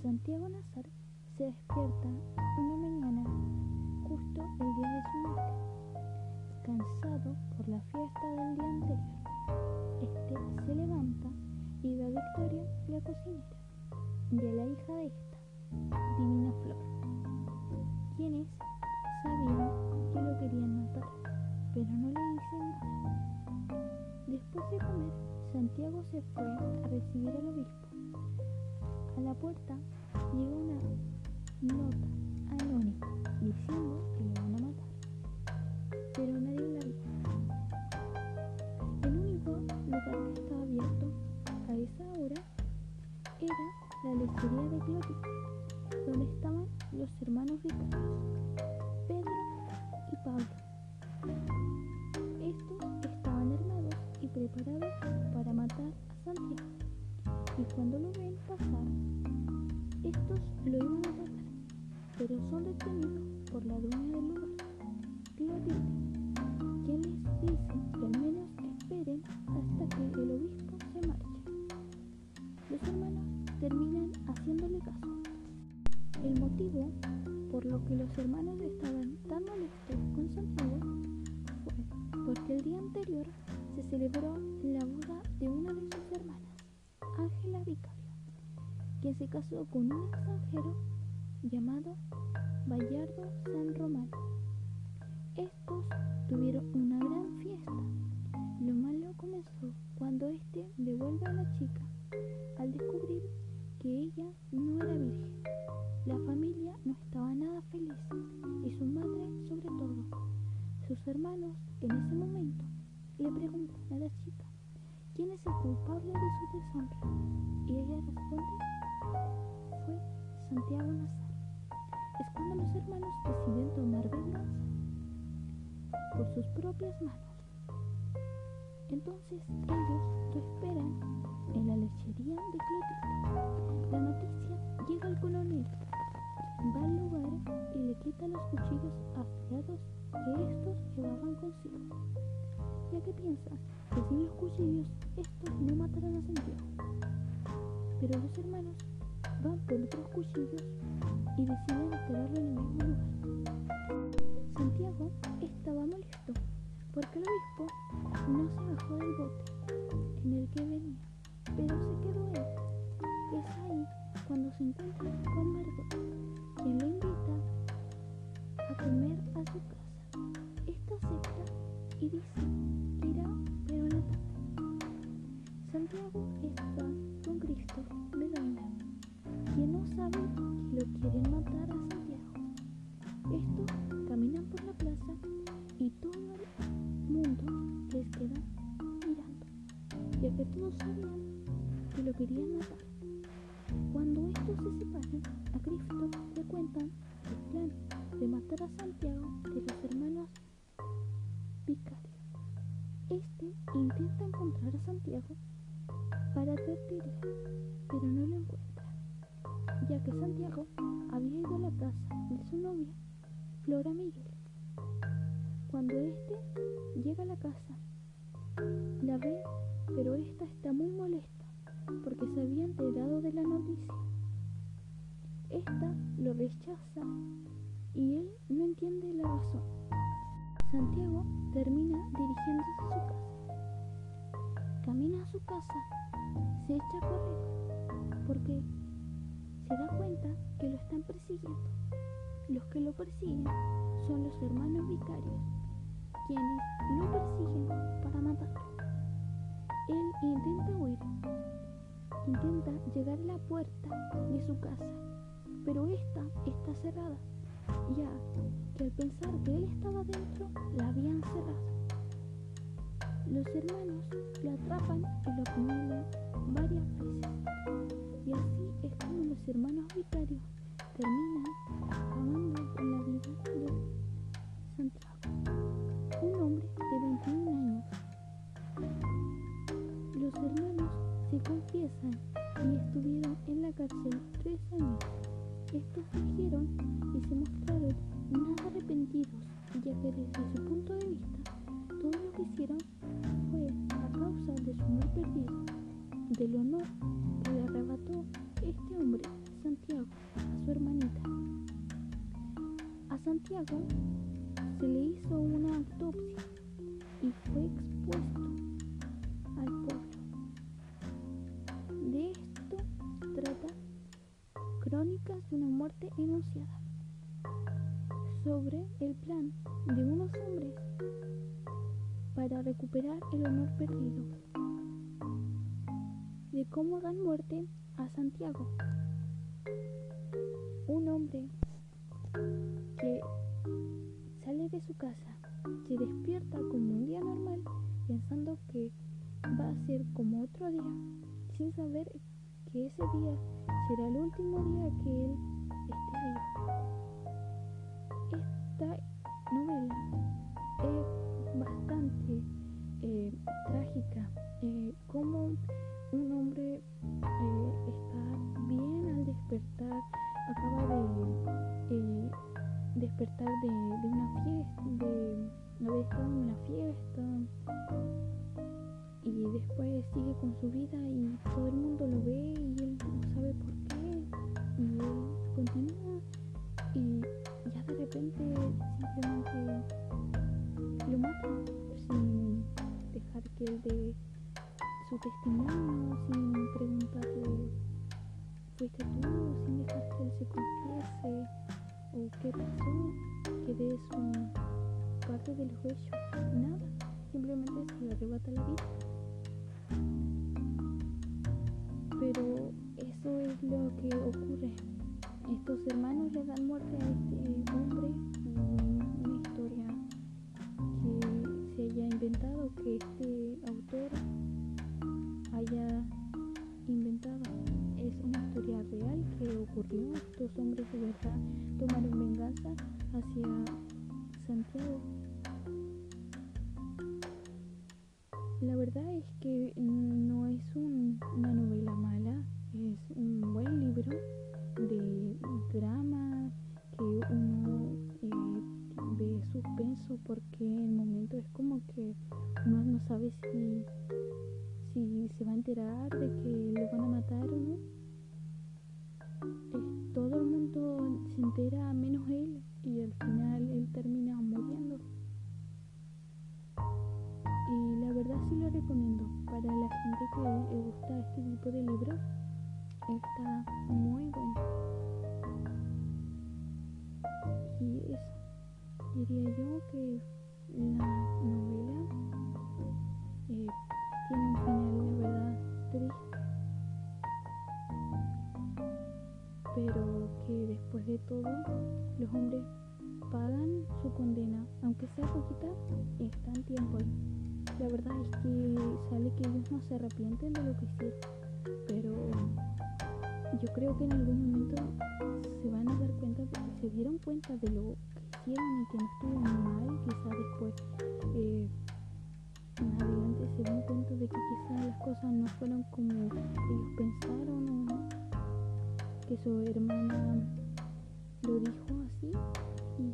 Santiago Nazar se despierta una mañana justo el día de su muerte, cansado por la fiesta del día anterior. Este se levanta y ve a Victoria, la cocinera, y a la hija de esta, Divina Flor, quienes sabían que lo querían matar, pero no le dicen nada. Después de comer, Santiago se fue a recibir al obispo. A la puerta llega una nota anónima diciendo que lo van a matar, pero nadie la vio. El único lugar que estaba abierto a esa hora era la lechería de Clotilde, donde estaban los hermanos vicarios, Pedro y Pablo. Estos estaban armados y preparados cuando lo ven pasar, estos lo iban a matar, pero son detenidos por la dueña del lugar, Clotilde, quien les dice que al menos esperen hasta que el obispo se marche. Los hermanos terminan haciéndole caso. El motivo por lo que los hermanos estaban tan molestos con Santiago fue porque el día anterior se celebró la boda de una de sus hermanas, Ángela Vicario, quien se casó con un extranjero llamado Bayardo San Román. Estos tuvieron una gran fiesta. Lo malo comenzó cuando éste devuelve a la chica al descubrir que ella no era virgen. La familia no estaba nada feliz y su madre sobre todo. Sus hermanos en ese momento le preguntan a la chica quién es el culpable de su deshonra y ella responde fue Santiago Nazar. Es cuando los hermanos deciden tomar venganza por sus propias manos. Entonces ellos lo esperan en la lechería de Clotilde. La noticia llega al coronel, va al lugar y le quita los cuchillos afilados que estos llevaban consigo. Ya que piensa que sin estos no matarán a Santiago. Pero los hermanos van por otros cuchillos y deciden esperarlo en el Santiago para advertirle, pero no lo encuentra, ya que Santiago había ido a la casa de su novia, Flora Miguel. Cuando éste llega a la casa, la ve, pero esta está muy molesta porque se había enterado de la noticia. Esta lo rechaza y él no entiende la razón. Santiago termina dirigiéndose a su casa. Camina a su casa, se echa a correr porque se da cuenta que lo están persiguiendo. Los que lo persiguen son los hermanos vicarios, quienes lo persiguen para matarlo. Él intenta huir, intenta llegar a la puerta de su casa, pero esta está cerrada, ya que al pensar que él estaba dentro, la habían cerrado. Los hermanos lo atrapan y lo apuñalan varias veces, y así es como los hermanos vicarios terminan acabando con la vida de Santiago, un hombre de 21 años. Los hermanos se confiesan y estuvieron en la cárcel tres años. Estos dijeron y se mostraron nada arrepentidos, ya que desde su punto de vista que hicieron fue a causa de su honor perdido, del honor que le arrebató este hombre, Santiago, a su hermanita. A Santiago se le hizo una autopsia y fue expuesto al pueblo. De esto trata Crónicas de una muerte enunciada sobre el plan de unos hombres para recuperar el honor perdido, de cómo dan muerte a Santiago, un hombre que sale de su casa, se despierta como un día normal, pensando que va a ser como otro día, sin saber que ese día será el último día que él esté vivo. Eh, como un hombre eh, está bien al despertar, acaba de despertar de, una fiesta, de haber estado en una fiesta y después sigue con su vida y todo el mundo lo ve y él no sabe por qué y él continúa y ya de repente simplemente lo mata sin dejar que él dé su testimonio, sin preguntarle fuiste tú, sin dejar que él se confiese o qué pasó, que dé su parte de los hechos, nada, simplemente se le arrebata la vida. Pero eso es lo que ocurre. Estos hermanos le dan muerte a este hombre, una historia que se haya inventado, que este real que ocurrió. Estos hombres de verdad tomaron venganza hacia Santiago. La verdad es que no es una novela mala, es un buen libro de drama que uno eh, ve suspenso porque en el momento es como que uno no sabe si se va a enterar de que lo van a matar o no. Se entera menos él y al final él termina muriendo. Y la verdad sí lo recomiendo para la gente que le gusta este tipo de libros. Está muy bueno. Y eso, diría yo que la novela eh, tiene un final, la verdad, triste. Pero que después de todo, los hombres pagan su condena, aunque sea poquita, está en tiempo. La verdad es que sale que ellos no se arrepienten de lo que hicieron, pero yo creo que en algún momento se van a dar cuenta, de, se dieron cuenta de lo que hicieron y que no estuvo mal, quizá después eh, en adelante se dan cuenta de que quizás las cosas no fueron como ellos pensaron o que su hermana lo dijo así y